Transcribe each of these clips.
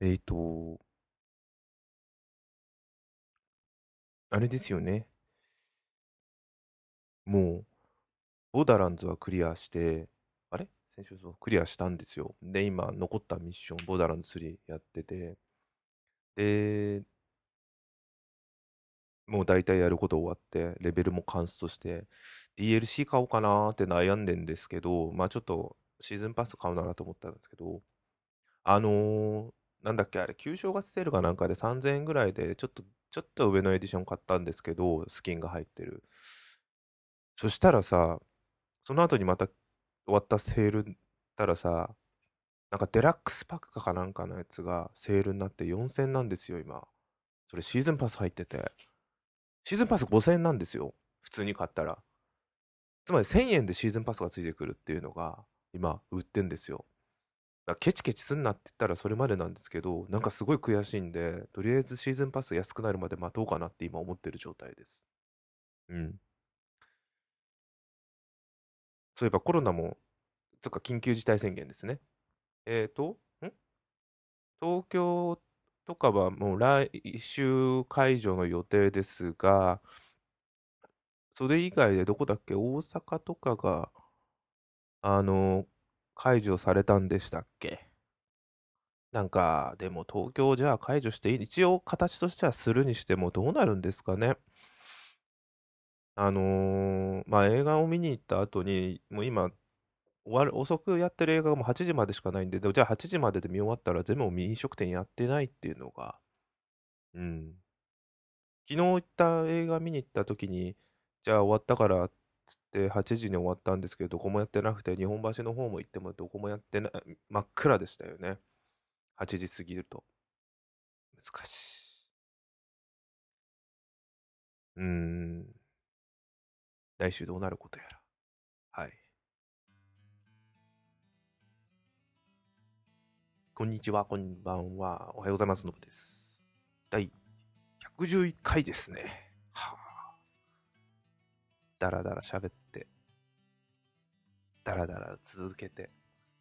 えっと、あれですよね。もう、ボーダーランズはクリアして、あれ？先週そう、クリアしたんですよ。で、今、残ったミッション、ボーダーランズ3やってて、で、もう大体やること終わって、レベルもカンストして、DLC 買おうかなーって悩んでんですけど、まあちょっとシーズンパス買うならと思ったんですけど、あのーなんだっけ、あれ、旧正月セールかなんかで3000円ぐらいで、ちょっと、ちょっと上のエディション買ったんですけど、スキンが入ってる。そしたらさ、その後にまた終わったセールたらさ、なんかデラックスパックかなんかのやつがセールになって4000なんですよ、今。それシーズンパス入ってて。シーズンパス5000円なんですよ。普通に買ったら。つまり1000円でシーズンパスがついてくるっていうのが今売ってんですよ。だケチケチすんなって言ったらそれまでなんですけど、なんかすごい悔しいんで、とりあえずシーズンパス安くなるまで待とうかなって今思ってる状態です。うん。そういえばコロナも、とか緊急事態宣言ですね。えっと、ん？東京とかはもう来週解除の予定ですが、それ以外でどこだっけ？大阪とかが、あの、解除されたんでしたっけ？なんか、でも東京じゃあ解除していい、一応形としてはするにしてもどうなるんですかね？あのーまあ映画を見に行った後に、もう今、終わる、遅くやってる映画がもう8時までしかないんで、でもじゃあ8時までで見終わったら全部飲食店やってないっていうのが、うん。昨日行った映画見に行った時に、じゃあ終わったからっつって8時に終わったんですけど、どこもやってなくて、日本橋の方も行ってもどこもやってない、真っ暗でしたよね。8時過ぎると。難しい。うーん。来週どうなることやら。はい。こんにちは、こんばんは。おはようございます。のぶです。第111回ですね。はあ。だらだら喋って、だらだら続けて、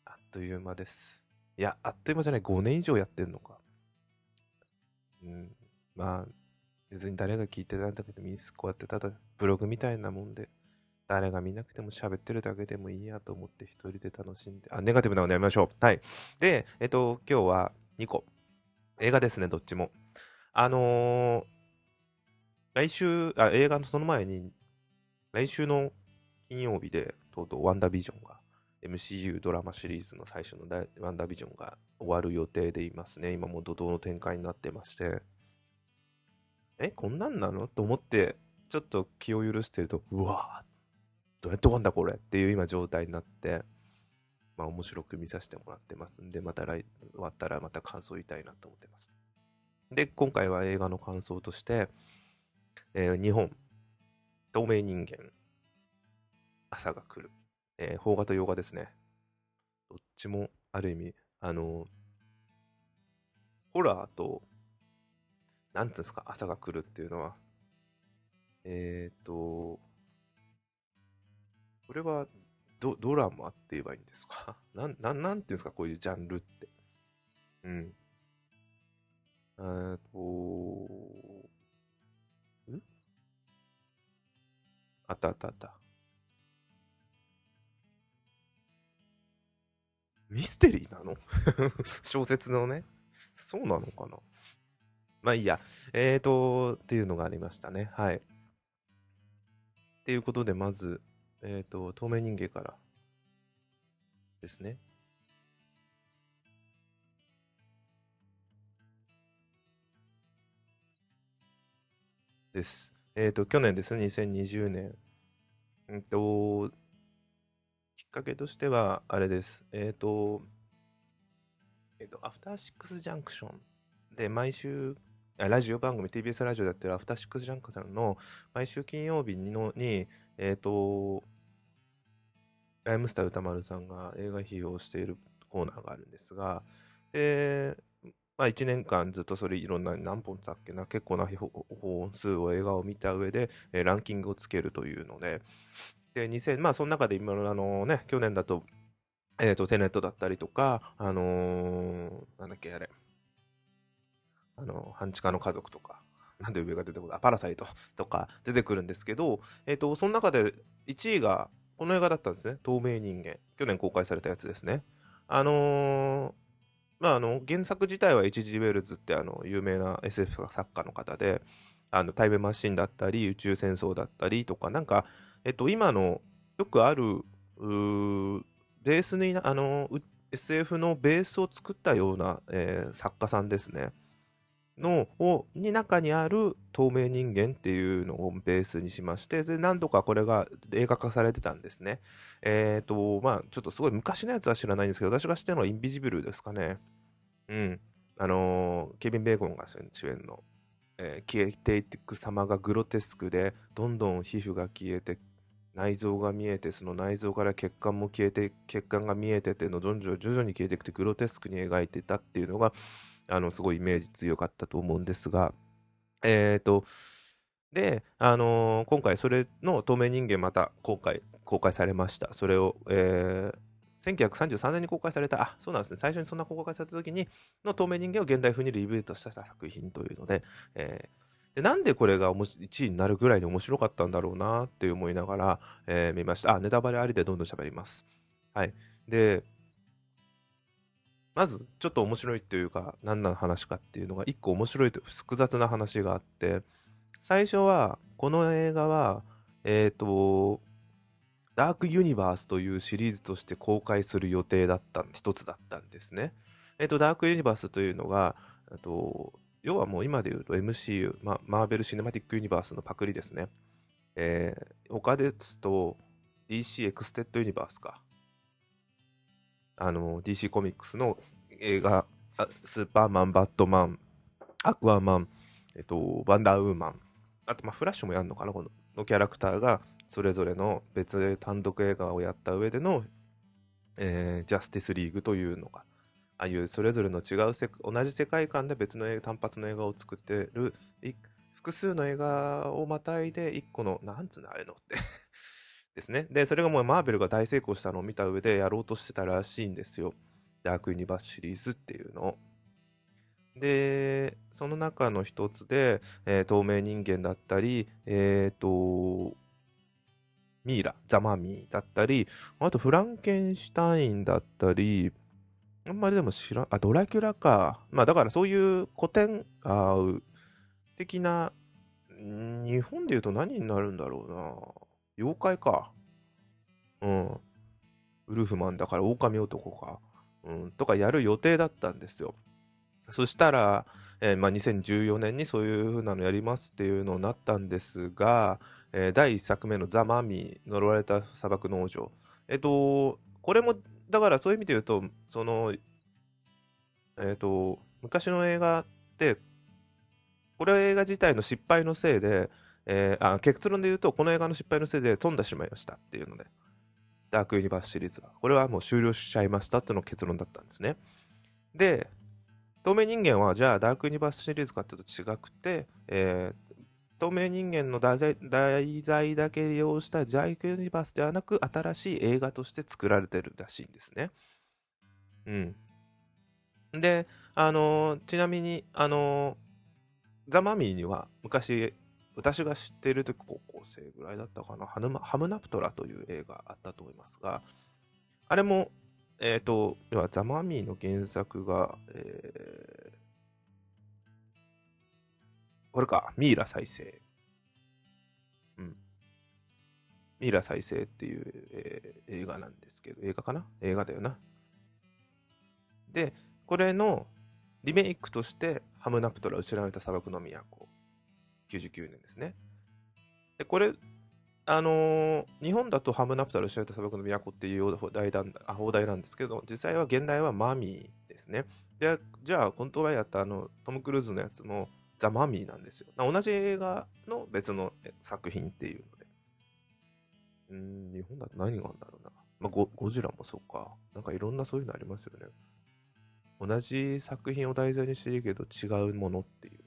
あっという間です。いや、あっという間じゃない、5年以上やってんのか。うん。まあ、別に誰が聞いてたんだけど、ミスこうやってただブログみたいなもんで、誰が見なくても喋ってるだけでもいいやと思って一人で楽しんで、あ、ネガティブなのやめましょう。はい。で、えっと、今日は2個。映画ですね、どっちも。あのー、来週、あ、映画のその前に、来週の金曜日で、とうとうワンダービジョンが、MCU ドラマシリーズの最初のワンダービジョンが終わる予定でいますね。今も怒涛の展開になってまして、え、こんなんなの？と思って、ちょっと気を許してると、うわーどうやって終わんだこれ？っていう今状態になって、まあ面白く見させてもらってますんで、また来終わったらまた感想言いたいなと思ってます。で、今回は映画の感想として、えー、日本、透明人間、朝が来る、えー、邦画と洋画ですね。どっちもある意味、あの、ホラーと、なんつうんですか、朝が来るっていうのは、えっ、ー、と、これはドドラマって言えばいいんですか？な、な、なんていうんですかこういうジャンルって。うん。えっと、あったあったあった。ミステリーなの？小説のね。そうなのかな？まあいいや。えーと、っていうのがありましたね。はい。っていうことで、まず、えっ、ー、と、透明人間からですね。です。えっ、ー、と、去年ですね、2020年。うんと、きっかけとしては、あれです。えっ、ー、と、えっ、と、アフターシックスジャンクションで毎週、ラジオ番組、TBS ラジオでやってるアフターシックスジャンクションの毎週金曜日のに、えっ、と、ライムスター歌丸さんが映画費用しているコーナーがあるんですが、で、まあ、1年間ずっとそれいろんな何本だっけな結構な本数を映画を見た上で、えー、ランキングをつけるというのでで2000まあその中で今のあのね去年だとえ、ー、とテネットだったりとかあのー、なんだっけあれあの、半地下の家族とか、なんで上が出てくるあ、パラサイトとか出てくるんですけど、えっ、と、その中で1位がこの映画だったんですね。透明人間。去年公開されたやつですね。あのー、まあ、あの、原作自体は H.G. ウェルズってあの、有名な SF 作家の方で、あの、タイムマシンだったり、宇宙戦争だったりとか、なんか、えっと、今のよくある、ベースに、あの、SF のベースを作ったような、えー、作家さんですね。のをに中にある透明人間っていうのをベースにしましてで何度かこれが映画化されてたんですね。えっ、ー、とまあちょっとすごい昔のやつは知らないんですけど私が知ってるのはインビジブルですかね。うん。あのー、ケビン・ベーコンが主演の、えー、消えていく様がグロテスクでどんどん皮膚が消えて内臓が見えてその内臓から血管も消えて血管が見えてての徐々徐々に消えていくてグロテスクに描いてたっていうのがあのすごいイメージ強かったと思うんですがえっ、ー、とで、あのー、今回それの透明人間また今回公開されましたそれを、えー、1933年に公開された、あ、そうなんですね、最初にそんな公開された時にの透明人間を現代風にリブートした作品というので、えー、でなんでこれが1位になるぐらいに面白かったんだろうなって思いながら、えー、見ました。あ、ネタバレありでどんどん喋ります。はい。で、まずちょっと面白いっていうか、何の話かっていうのが、一個面白いと複雑な話があって、最初は、この映画は、えっ、と、ダークユニバースというシリーズとして公開する予定だった、一つだったんですね。えっ、と、ダークユニバースというのが、と要はもう今で言うと MCU、ま、マーベル・シネマティック・ユニバースのパクリですね。えー、他ですと DC エクステッド・ユニバースか。あの、DC コミックスの映画、スーパーマン、バットマン、アクアマン、えっと、ワンダーウーマン、あと、まあ、フラッシュもやるのかな、こののキャラクターがそれぞれの別で単独映画をやった上での、えー、ジャスティスリーグというのがああいうそれぞれの違うせ同じ世界観で別の映画単発の映画を作ってる複数の映画をまたいで一個のなんつうのあれのって。ですねでそれがもうマーベルが大成功したのを見た上でやろうとしてたらしいんですよダークユニバースシリーズっていうのをでその中の一つで、えー、透明人間だったりえっ、ー、とミイラ、ザ・マミーだったり、あとフランケンシュタインだったり、あんまりでも知らん、あ、ドラキュラか。まあだからそういう古典、あ的な、日本で言うと何になるんだろうな。妖怪か。うん。ウルフマンだから狼男か。うん。とかやる予定だったんですよ。そしたら、えー、まあ、2014年にそういう風なのやりますっていうのになったんですが、えー、第1作目のザ・マミー、呪われた砂漠の王女。えっ、と、これもだからそういう意味で言うと、その、えっ、ー、と、昔の映画って、これは映画自体の失敗のせいで、えー、あ結論で言うと、この映画の失敗のせいで飛んでしまいましたっていうので、ダークユニバースシリーズは。これはもう終了しちゃいましたっていうの結論だったんですね。で、透明人間はじゃあダークユニバースシリーズかっていうと違くて、えー、透明人間の題材題材だけ利用したジャイクユニバースではなく、新しい映画として作られてるらしいんですね。うん。で、あのー、ちなみに、あのー、ザ・マミーには昔、私が知っている時高校生ぐらいだったかな、ハムハムナプトラという映画あったと思いますが、あれも、えっ、ー、と、要はザ・マミーの原作が、えー、これか、ミイラ再生。うん。ミイラ再生っていう、えー、映画なんですけど、映画かな？映画だよな。で、これのリメイクとして、ハムナプトラ、失われた砂漠の都。99年ですね。で、これ、あのー、日本だとハムナプトラ、失われた砂漠の都っていう放題あ放題なんですけど、実際は現代はマミーですね。で、じゃあ、本当はやったあの、トム・クルーズのやつも、ザ・マミーなんですよ。同じ映画の別の作品っていうので。うん、日本だと何があるんだろうな。まあゴ、ゴジラもそうか。なんかいろんなそういうのありますよね。同じ作品を題材にしてるけど違うものっていう。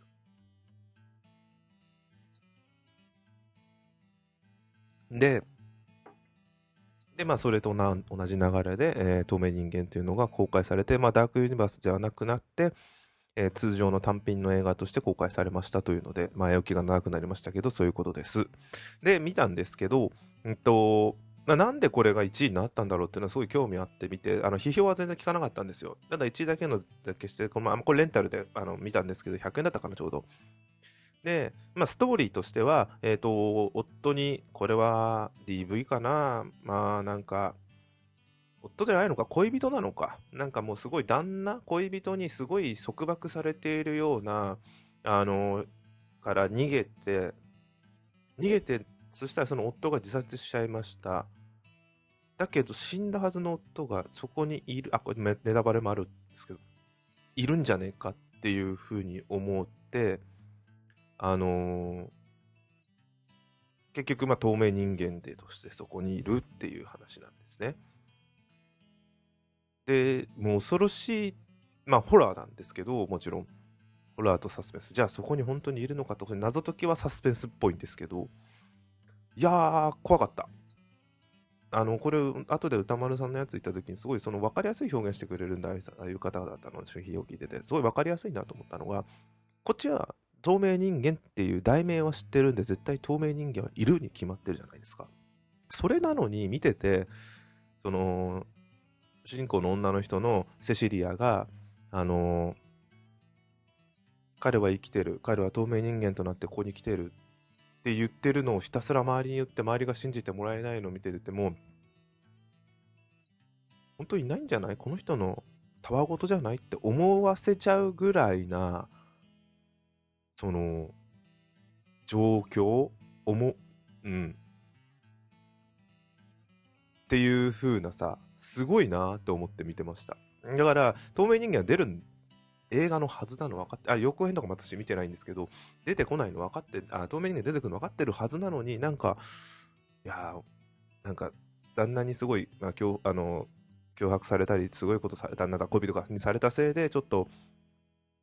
で、で、まあ、それと同じ流れで、えー、透明人間というのが公開されて、まあ、ダークユニバースじゃなくなって、えー通常の単品の映画として公開されましたというので、前置きが長くなりましたけど、そういうことです。で、見たんですけど、うんと、ななんでこれが1位になったんだろうっていうのはすごい興味あって見て、あの批評は全然聞かなかったんですよ。ただ1位だけのだけして、このまあこれレンタルであの見たんですけど、100円だったかな、ちょうど。で、まあ、ストーリーとしては、えっ、と、夫に、これは DV かな、まあ、なんか、夫じゃないのか、恋人なのか、なんかもうすごい旦那、恋人にすごい束縛されているような、あの、から逃げて、逃げて、そしたらその夫が自殺しちゃいました。だけど死んだはずの夫がそこにいる、あ、これネタバレもあるんですけど、いるんじゃねえかっていうふうに思って、あのー結局、まあ、透明人間でとしてそこにいるっていう話なんですね。で、もう恐ろしい、まあ、ホラーなんですけど、もちろん、ホラーとサスペンス。じゃあ、そこに本当にいるのかと、謎解きはサスペンスっぽいんですけど、いやー、怖かった。あの、これ、後で歌丸さんのやつ言った時に、すごいその分かりやすい表現してくれるんだ、ああいう方々の商品を聞いてて、すごい分かりやすいなと思ったのが、こっちは透明人間っていう題名は知ってるんで、絶対透明人間はいるに決まってるじゃないですか。それなのに見てて、その、主人公の女の人のセシリアが、あの彼は生きてる、彼は透明人間となってここに来てるって言ってるのをひたすら周りに言って周りが信じてもらえないのを見ててもう、本当にいないんじゃない？この人のたわごとじゃない？って思わせちゃうぐらいな、その、状況、思、うん。っていう風なさ、すごいなって思って見てました。だから、透明人間は出る映画のはずなの分かって、あ、予告編とかも私見てないんですけど、出てこないの分かって、あ、透明人間出てくるの分かってるはずなのに、なんか、いやーなんか、旦那にすごい、まあ、今日、あの、脅迫されたり、すごいことされた、旦那が恋人とかにされたせいで、ちょっと、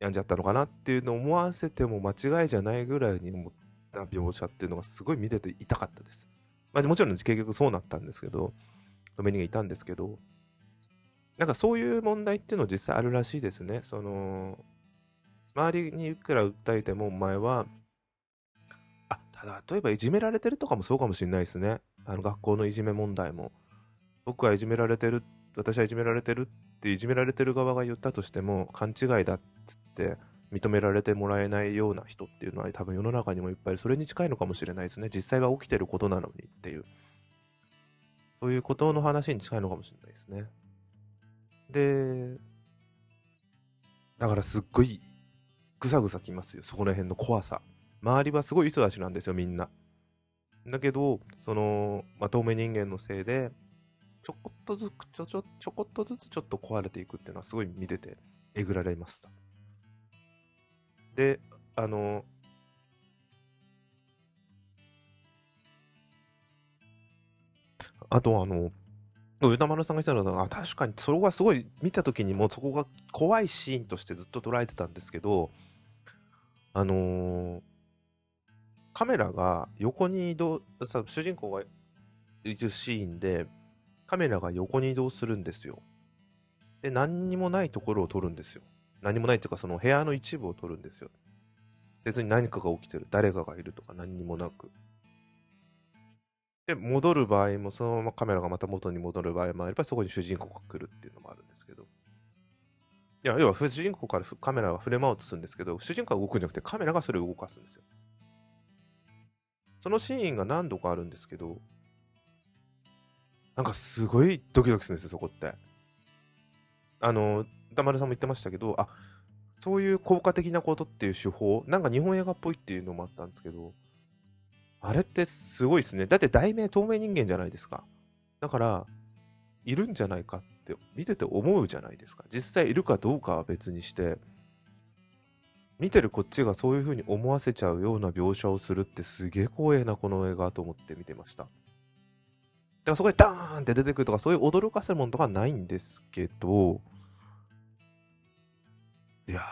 病んじゃったのかなっていうのを思わせても間違いじゃないぐらいに思った描写っていうのがすごい見てて痛かったです。まあ、もちろん結局そうなったんですけど、透明人間いたんですけど、なんかそういう問題っていうの実際あるらしいですね。その、周りにいくら訴えても、お前は、あ、ただ、例えばいじめられてるとかもそうかもしれないですね。あの学校のいじめ問題も。僕はいじめられてる、私はいじめられてるっていじめられてる側が言ったとしても、勘違いだっつって認められてもらえないような人っていうのは多分世の中にもいっぱい。それに近いのかもしれないですね。実際は起きてることなのにっていう。そういうことの話に近いのかもしれないですね。で、だからすっごいぐさぐさきますよ、そこら辺の怖さ。周りはすごい人たちなんですよ、みんな。だけど、その、まあ、透明人間のせいで、ちょこっとずつ、ちょちょ、ちょこっとずつちょっと壊れていくっていうのはすごい見てて、えぐられました。で、あの、あとあの、歌丸さんが言ったのは、あ確かにそれがすごい見た時にもうそこが怖いシーンとしてずっと捉えてたんですけど、あのーカメラが横に移動、さ主人公がいるシーンで、カメラが横に移動するんですよ。で、何にもないところを撮るんですよ。何もないっていうか、その部屋の一部を撮るんですよ。別に何かが起きてる、誰かがいるとか何にもなく。で、戻る場合も、そのままカメラがまた元に戻る場合もあれば、そこに主人公が来るっていうのもあるんですけど。いや、要は主人公からカメラが触れ回とするんですけど、主人公が動くんじゃなくてカメラがそれを動かすんですよ。そのシーンが何度かあるんですけど、なんかすごいドキドキするんですよ、そこって。あの、歌丸さんも言ってましたけど、あそういう効果的なことっていう手法、なんか日本映画っぽいっていうのもあったんですけど、あれってすごいですね。だって題名透明人間じゃないですか。だから、いるんじゃないかって見てて思うじゃないですか。実際いるかどうかは別にして、見てるこっちがそういう風に思わせちゃうような描写をするってすげえ光栄なこの映画と思って見てました。だからそこでダーンって出てくるとかそういう驚かせるものとかはないんですけど、いや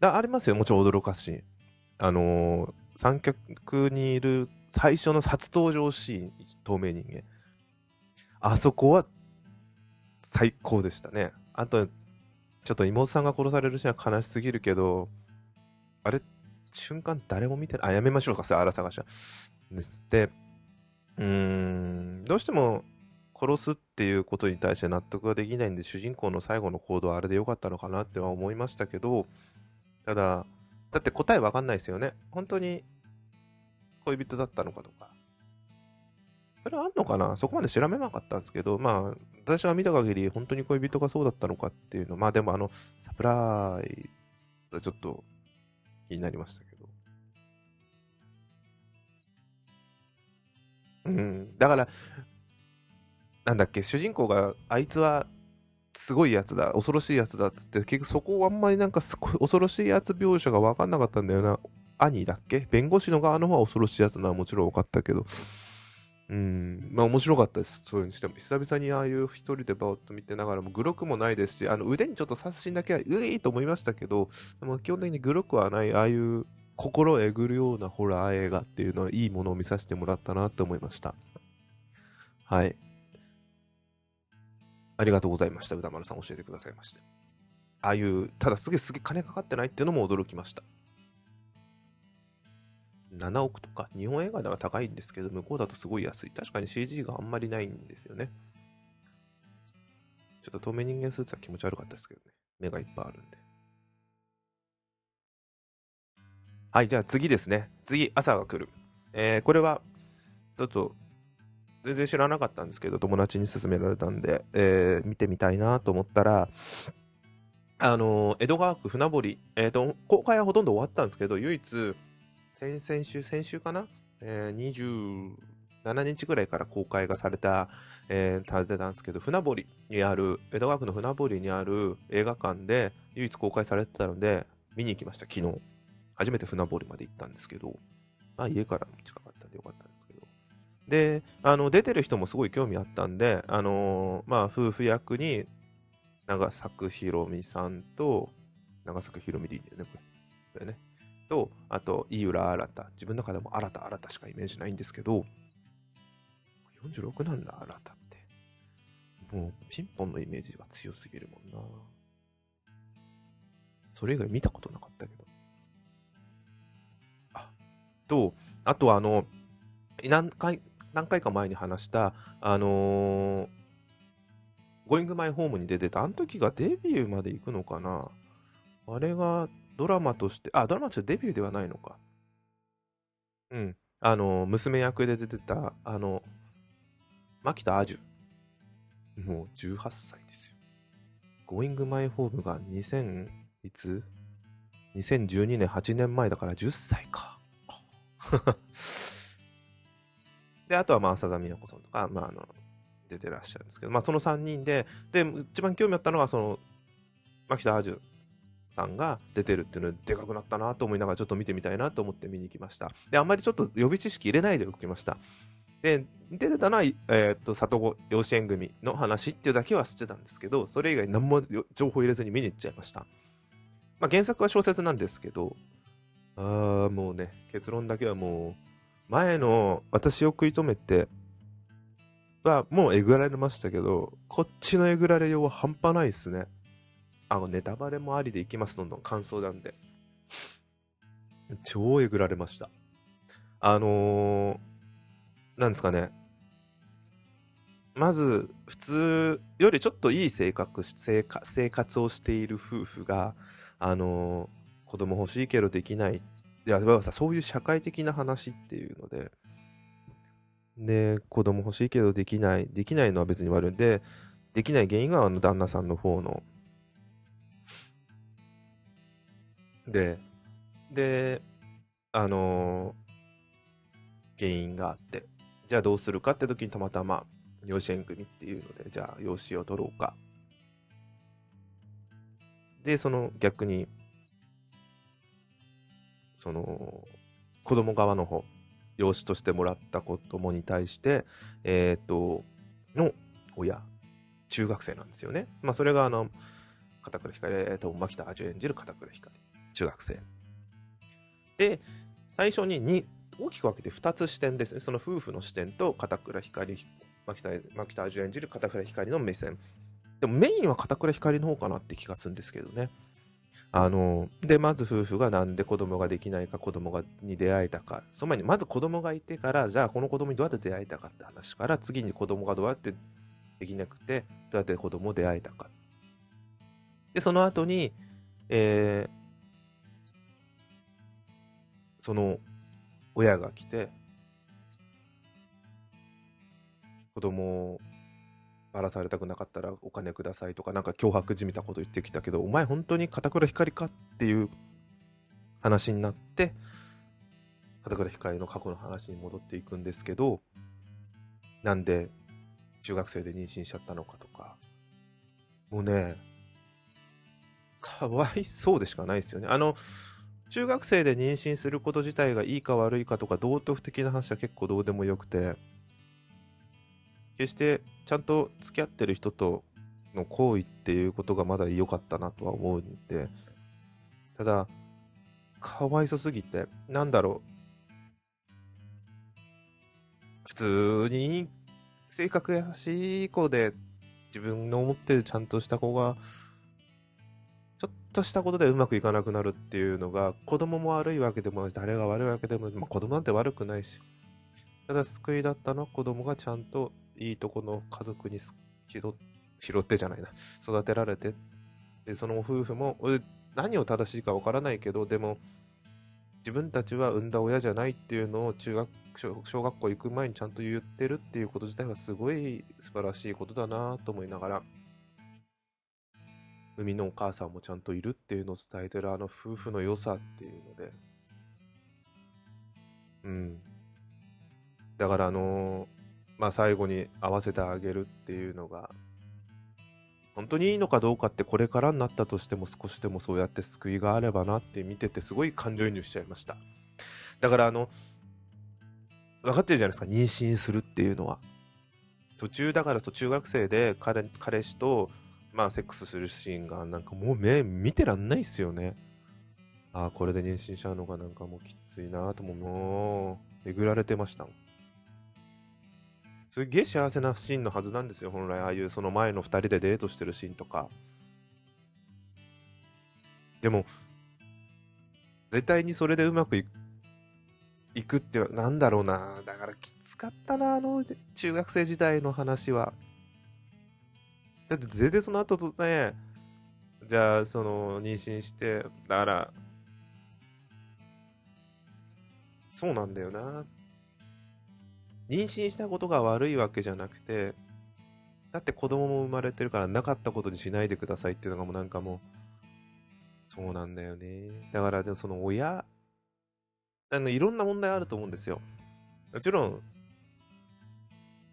だありますよ、もちろん驚かすシーン。あのー三脚にいる最初の初登場シーン、透明人間。あそこは最高でしたね。あと、ちょっと妹さんが殺されるシーンは悲しすぎるけど、あれ、瞬間誰も見てない。あ、やめましょうか、それ、あら探しは。で、うーん、どうしても殺すっていうことに対して納得ができないんで、主人公の最後の行動はあれでよかったのかなっては思いましたけど、ただ、だって答えわかんないですよね。本当に恋人だったのかとか。それはあんのかな？そこまで調べなかったんですけど、まあ、私が見た限り、本当に恋人がそうだったのかっていうの、まあでもあの、サプライズはちょっと気になりましたけど。うん、だから、なんだっけ、主人公が、あいつはすごいやつだ、恐ろしいやつだっつって、結局そこをあんまりなんかすごい恐ろしいやつ描写が分かんなかったんだよな。兄だっけ？弁護士の側の方は恐ろしいやつなのはもちろん分かったけど。うん、まあ面白かったです。そういうにしても。久々にああいう一人でバーッと見てながらも、グロくもないですし、あの腕にちょっと刺すシーンだけは、ういと思いましたけど、でも基本的にグロくはない、ああいう心えぐるようなホラー映画っていうのは、いいものを見させてもらったなって思いました。はい。ありがとうございました。歌丸さん教えてくださいまして。ああいう、ただすげえすげえ金かかってないっていうのも驚きました。7億とか、日本映画では高いんですけど、向こうだとすごい安い。確かに CG があんまりないんですよね。ちょっと透明人間スーツは気持ち悪かったですけどね。目がいっぱいあるんで。はい、じゃあ次ですね。次、朝が来る。えー、これは、ちょっと、全然知らなかったんですけど、友達に勧められたんで、えー、見てみたいなと思ったら、あのー、江戸川区船堀、えっ、と、公開はほとんど終わったんですけど、唯一、先々週、先週かな、えー、27日ぐらいから公開がされた、えー、訪ねたんですけど、船堀にある、江戸川区の船堀にある映画館で唯一公開されてたので、見に行きました、昨日。初めて船堀まで行ったんですけど、まあ家からも近かったんでよかったんですけど。で、あの、出てる人もすごい興味あったんで、あのー、まあ夫婦役に長作ひろみさんと、長作ひろみでいいんだよね、これ。これね。と、あと、井浦新。自分の中でも新た新たしかイメージないんですけど、46なんだ、新たって。もう、ピンポンのイメージが強すぎるもんな。それ以外見たことなかったけど。あ、と、あとあの、何回、何回か前に話した、あのー、ゴイングマイホームに出てた、あの時がデビューまで行くのかなあれがドラマとして、あ、ドラマとしてデビューではないのか。うん。あの、娘役で出てた、あの、牧田アジュ。もう18歳ですよ。Going My Home が2000、いつ ?2012 年、8年前だから10歳か。で、あとはまあ、浅田美奈子さんとか、まあ、あの、出てらっしゃるんですけど、まあ、その3人で、で、一番興味あったのは、その、牧田アジュさんが出てるっていうのででかくなったなと思いながらちょっと見てみたいなと思って見に行きました。で、あんまりちょっと予備知識入れないでおきました。で、出てたのは、えー、っと、里子養子縁組の話っていうだけは知ってたんですけど、それ以外何も情報入れずに見に行っちゃいました。まあ、原作は小説なんですけど、ああ、もうね、結論だけはもう、前の私を食い止めて、はもうえぐられましたけど、こっちのえぐられようは半端ないですね。あの、ネタバレもありでいきます、どんどん感想なんで。超えぐられました。あのー、なんですかね。まず、普通よりちょっといい性格生生活をしている夫婦が、あのー、子供欲しいけどできない。いや、そういう社会的な話っていうので、で、子供欲しいけどできない。できないのは別に悪いんで、できない原因があの旦那さんの方ので、で、あのー、原因があって、じゃあどうするかって時にたまたま養子縁組っていうので、じゃあ養子を取ろうか。で、その逆に、その、子供側の方、養子としてもらった子供に対して、えっ、と、の親、中学生なんですよね。まあ、それが、あの、片倉光、えっ、と、牧田味演じる片倉光。中学生。で、最初にに大きく分けて2つ視点ですね。その夫婦の視点と片倉光、牧田牧田演じる片倉光の目線。でもメインは片倉光の方かなって気がするんですけどね。あの、で、まず夫婦がなんで子供ができないか、子供がに出会えたか、その前にまず子供がいてから、じゃあこの子供にどうやって出会えたかって話から、次に子供がどうやってできなくて、どうやって子供を出会えたか。で、その後に、えー、その親が来て、子供をばらされたくなかったらお金くださいとか、なんか脅迫じみたこと言ってきたけど、お前本当に片倉光かっていう話になって、片倉光の過去の話に戻っていくんですけど、なんで中学生で妊娠しちゃったのかとか、もうね、かわいそうでしかないですよね。あの、中学生で妊娠すること自体がいいか悪いかとか道徳的な話は結構どうでもよくて決してちゃんと付き合ってる人との行為っていうことがまだ良かったなとは思うんでただかわいそすぎてなんだろう普通に性格優しい子で自分の思ってるちゃんとした子がちょっとしたことでうまくいかなくなるっていうのが、子供も悪いわけでもないし、誰が悪いわけでもない。まあ、子供なんて悪くないし。ただ救いだったのは子供がちゃんといいとこの家族に拾ってじゃないな。育てられて。で、その夫婦も、何を正しいかわからないけど、でも、自分たちは産んだ親じゃないっていうのを中学小学校行く前にちゃんと言ってるっていうこと自体はすごい素晴らしいことだなと思いながら海のお母さんもちゃんといるっていうのを伝えてるあの夫婦の良さっていうので、うん。だからあの、まあ最後に合わせてあげるっていうのが、本当にいいのかどうかってこれからになったとしても少しでもそうやって救いがあればなって見ててすごい感情移入しちゃいました。だからあの、分かってるじゃないですか、妊娠するっていうのは。途中だからそう中学生で彼彼氏とまあ、セックスするシーンが、なんかもう目見てらんないっすよね。ああ、これで妊娠しちゃうのがなんかもうきついなとも、もう、えぐられてましたもん。すげえ幸せなシーンのはずなんですよ、本来。ああいうその前の2人でデートしてるシーンとか。でも、絶対にそれでうまくいくって、なんだろうな。だからきつかったな、あの中学生時代の話は。だって全然その後とね、じゃあ、その、妊娠して、だから、そうなんだよな。妊娠したことが悪いわけじゃなくて、だって子供も生まれてるからなかったことにしないでくださいっていうのがもうなんかもう、そうなんだよね。だからでその親、あのいろんな問題あると思うんですよ。もちろん、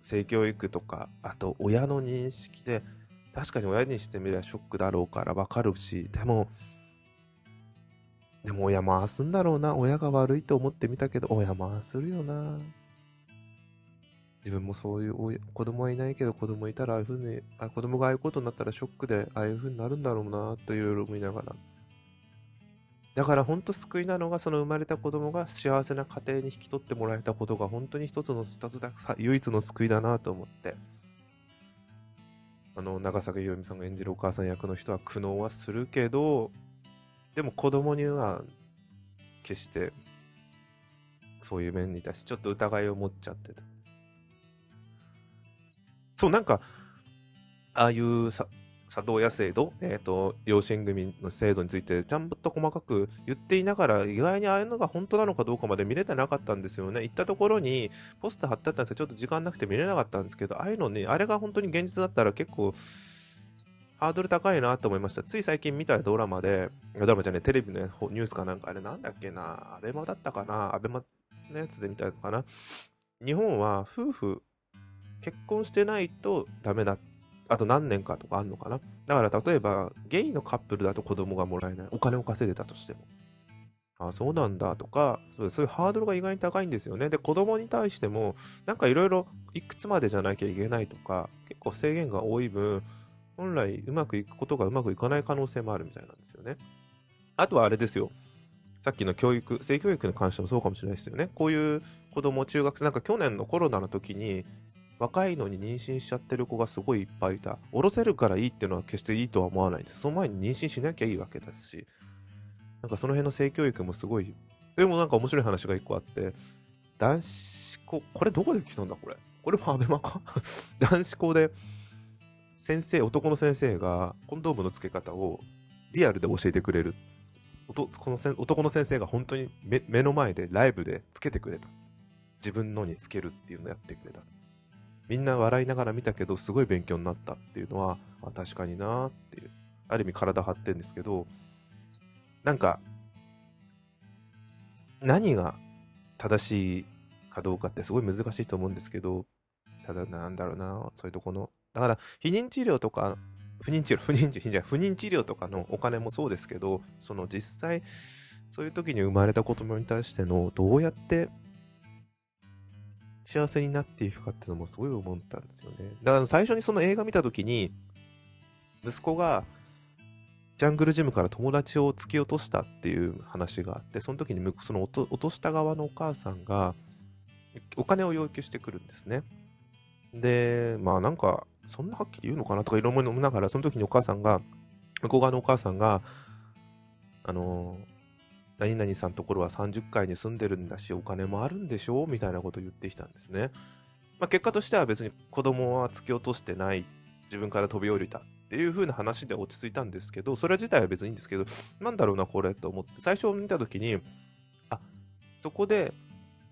性教育とか、あと親の認識で、確かに親にしてみればショックだろうからわかるし、でも、でも親回すんだろうな。親が悪いと思ってみたけど、親回するよな。自分もそういう親子供はいないけど子供いたらああいうふうにあ子供がああいうことになったらショックでああいうふうになるんだろうなといろいろ思いながら。だから本当救いなのがその生まれた子供が幸せな家庭に引き取ってもらえたことが本当に一つの二つだ唯一の救いだなと思って。あの長坂由美さんが演じるお母さん役の人は苦悩はするけどでも子供には決してそういう面に対してちょっと疑いを持っちゃってた。そうなんかああいうさ作動や制度、えっ、ー、と、養子縁組の制度について、ちゃんと細かく言っていながら、意外にああいうのが本当なのかどうかまで見れてなかったんですよね。行ったところに、ポスター貼ってあったんですけど、ちょっと時間なくて見れなかったんですけど、ああいうのね、あれが本当に現実だったら結構、ハードル高いなと思いました。つい最近見たドラマで、ドラマじゃね、テレビのニュースかなんか、あれなんだっけな、アベマだったかな、アベマのやつで見たのかな。日本は夫婦、結婚してないとダメだあと何年かとかあるのかな。だから例えば、ゲイのカップルだと子供がもらえない。お金を稼いでたとしても。あ、そうなんだとかそうそういうハードルが意外に高いんですよね。で、子供に対しても、なんかいろいろいくつまでじゃなきゃいけないとか、結構制限が多い分、本来うまくいくことがうまくいかない可能性もあるみたいなんですよね。あとはあれですよ。さっきの教育、性教育に関してもそうかもしれないですよね。こういう子供、中学生、なんか去年のコロナの時に、若いのに妊娠しちゃってる子がすごいいっぱいいた。下ろせるからいいっていうのは決していいとは思わないです。その前に妊娠しなきゃいいわけですし、なんかその辺の性教育もすごい、でもなんか面白い話が一個あって、男子校、これどこで聞いたんだこれ？これもアベマか？男子校で、先生、男の先生がコンドームの付け方をリアルで教えてくれる。この男の先生が本当に目の前でライブでつけてくれた。自分のにつけるっていうのをやってくれた。みんな笑いながら見たけど、すごい勉強になったっていうのは、あ確かになっていう。ある意味体張ってんですけど、なんか、何が正しいかどうかってすごい難しいと思うんですけど、ただなんだろうな、そういうとこの、だから避妊治療とか、不妊治療、不妊治療、不妊治療とかのお金もそうですけど、その実際、そういう時に生まれた子供に対してのどうやって幸せになっていくかっていうのもすごい思ったんですよね。だから最初にその映画見た時に、息子がジャングルジムから友達を突き落としたっていう話があって、その時にその落とした側のお母さんがお金を要求してくるんですね。で、まあなんか、そんなはっきり言うのかなとかいろいろ思いながら、その時にお母さんが、向こう側のお母さんが、あのー何々さんところは30階に住んでるんだし、お金もあるんでしょうみたいなことを言ってきたんですね。まあ、結果としては別に子供は突き落としてない、自分から飛び降りたっていう風な話で落ち着いたんですけど、それ自体は別にいいんですけど、なんだろうな、これと思って、最初見た時に、あ、そこで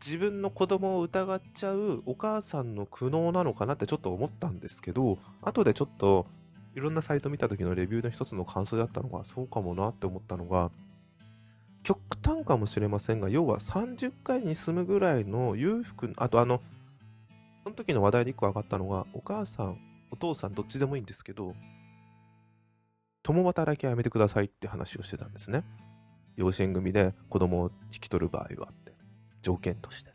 自分の子供を疑っちゃうお母さんの苦悩なのかなってちょっと思ったんですけど、後でちょっといろんなサイト見た時のレビューの一つの感想だったのが、そうかもなって思ったのが、極端かもしれませんが、要は30階に住むぐらいの裕福、あとあの、その時の話題で1個上がったのが、お母さん、お父さん、どっちでもいいんですけど、共働きはやめてくださいって話をしてたんですね。養子縁組で子供を引き取る場合はって、条件として。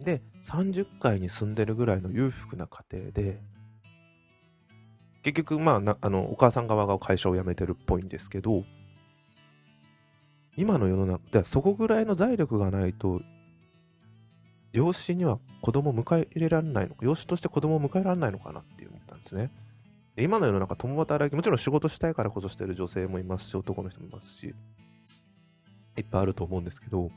で、30階に住んでるぐらいの裕福な家庭で、結局、まああの、お母さん側が会社を辞めてるっぽいんですけど、今の世の中、ではそこぐらいの財力がないと、養子には子供を迎え入れられないのか、養子として子供を迎えられないのかなって思ったんですね。で今の世の中、共働き、もちろん仕事したいからこそしてる女性もいますし、男の人もいますし、いっぱいあると思うんですけど、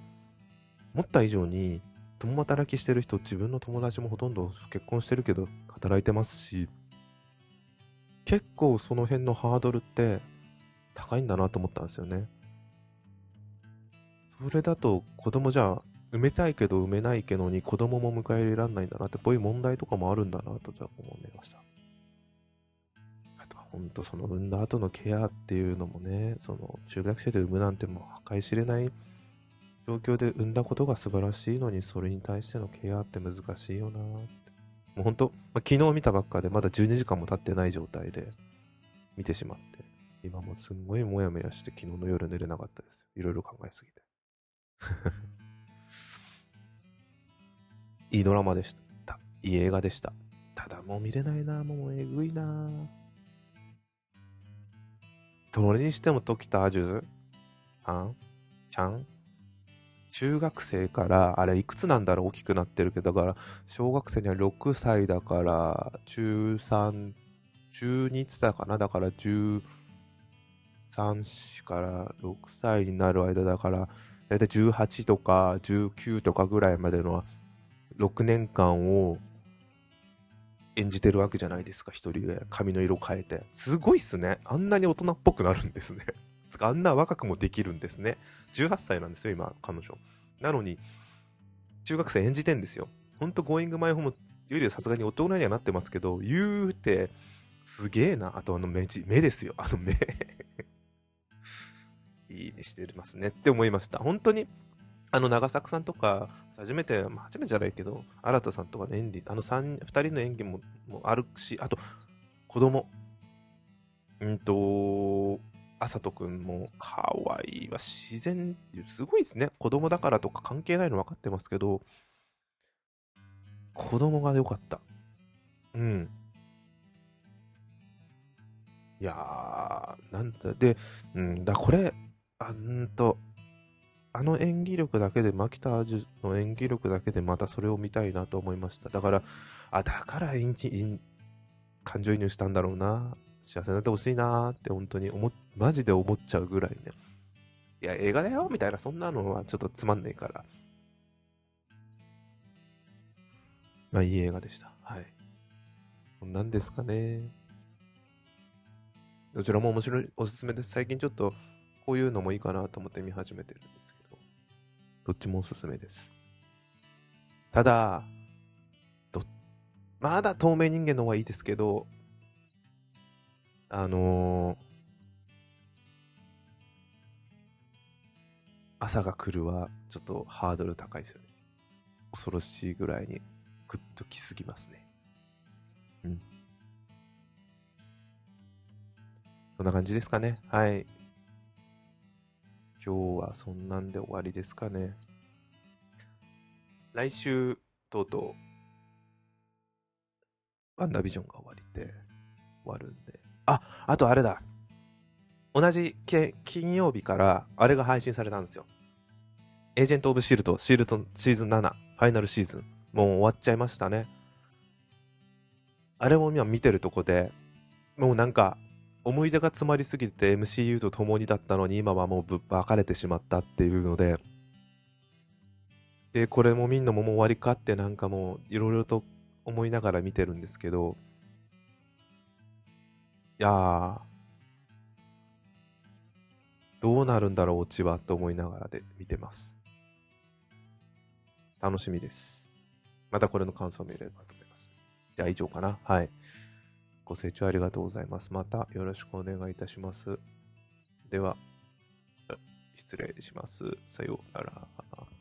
思った以上に、共働きしてる人、自分の友達もほとんど結婚してるけど、働いてますし、結構その辺のハードルって高いんだなと思ったんですよね。それだと子供じゃあ埋めたいけど埋めないけどに子供も迎え入れられないんだなって、こういう問題とかもあるんだなとじゃあ思いました。あとは本当その産んだ後のケアっていうのもね、その中学生で産むなんてもう計り知れない状況で産んだことが素晴らしいのに、それに対してのケアって難しいよなって。もう本当、まあ、昨日見たばっかでまだ12時間も経ってない状態で見てしまって、今もすんごいモヤモヤして昨日の夜寝れなかったです。いろいろ考えすぎて。いいドラマでした。いい映画でした。ただもう見れないな、もうえぐいな。それにしても時田アジュさん？ちゃん？中学生から、あれいくつなんだろう？大きくなってるけど、だから、小学生には6歳だから、中3、中2って言ったかな？だから13歳から6歳になる間だから、大体18とか19とかぐらいまでの6年間を演じてるわけじゃないですか、一人で髪の色変えて。すごいっすね。あんなに大人っぽくなるんですね。あんな若くもできるんですね。18歳なんですよ、今、彼女。なのに、中学生演じてんですよ。ほんと、ゴーイングマイホームよりさすがに大人にはなってますけど、言うて、すげえな。あと、あの目、目ですよ。あの目いいねしてますねって思いました。本当に、あの、長作さんとか、初めて、まあ、初めてじゃないけど、新田さんとかの演技、あの3、2人の演技ももあるし、あと、子供。うんと、あさとくんも可愛いわ、自然、すごいですね。子供だからとか関係ないの分かってますけど、子供が良かった。うん。いやー、なんだ、で、うんだ、これ、あんと、あの演技力だけで、牧田アジュの演技力だけでまたそれを見たいなと思いました。だから、あ、だからインチイン感情移入したんだろうな。幸せになってほしいなって本当に思、マジで思っちゃうぐらいね。いや、映画だよみたいな、そんなのはちょっとつまんねえから。まあ、いい映画でした。はい。何ですかね。どちらも面白い、おすすめです。最近ちょっと、こういうのもいいかなと思って見始めてるんですけど、どっちもおすすめです。ただ、ど、まだ透明人間の方がいいですけど、あのー、朝が来るはちょっとハードル高いですよね。恐ろしいぐらいにグッと来すぎますね。うん。そんな感じですかね。はい。今日はそんなんで終わりですかね。来週、とうとう、ワンダービジョンが終わりで、終わるんで。あ、あとあれだ。同じ金曜日からあれが配信されたんですよ。エージェント・オブ・シールド、シールドシーズン7、ファイナルシーズン。もう終わっちゃいましたね。あれも今見てるとこで、もうなんか、思い出が詰まりすぎて MCU と共にだったのに今はもう分かれてしまったっていうので、で、これもみんなももう終わりかってなんかもういろいろと思いながら見てるんですけど、いやー、どうなるんだろう、オチはと思いながらで見てます。楽しみです。またこれの感想を見れればと思います。じゃあ以上かな。はい。ご清聴ありがとうございます。またよろしくお願いいたします。では、失礼します。さようなら。